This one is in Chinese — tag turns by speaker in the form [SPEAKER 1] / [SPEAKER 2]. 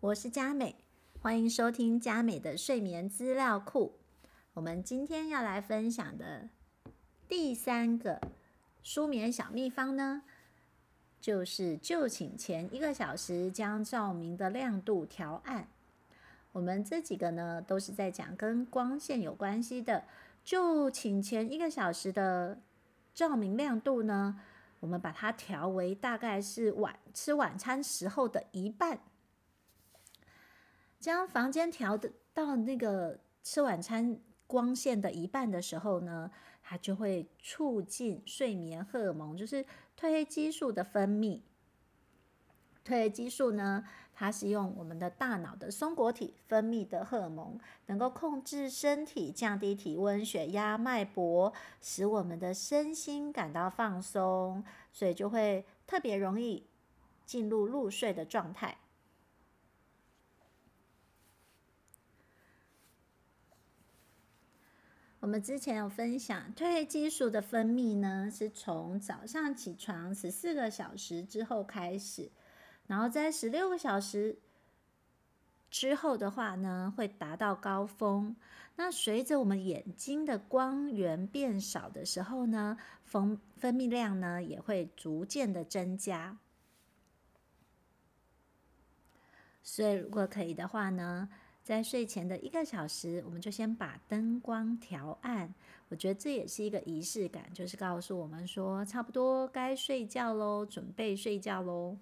[SPEAKER 1] 我是佳美，欢迎收听佳美的睡眠资料库。我们今天要来分享的第三个舒眠小秘方呢，就是就寝前一个小时将照明的亮度调暗。我们这几个呢，都是在讲跟光线有关系的。就寝前一个小时的照明亮度呢，我们把它调为大概是晚吃晚餐时候的一半。将房间调的到那个吃晚餐光线的一半的时候呢，它就会促进睡眠荷尔蒙，就是褪黑激素的分泌。褪黑激素呢，它是用我们的大脑的松果体分泌的荷尔蒙，能够控制身体、降低体温、血压、脉搏，使我们的身心感到放松，所以就会特别容易进入入睡的状态。我们之前有分享，褪黑激素的分泌呢，是从早上起床十四个小时之后开始。然后在十六个小时之后的话呢，会达到高峰。那随着我们眼睛的光源变少的时候呢，分分泌量呢也会逐渐的增加。所以如果可以的话呢，在睡前的一个小时，我们就先把灯光调暗。我觉得这也是一个仪式感，就是告诉我们说，差不多该睡觉喽，准备睡觉喽。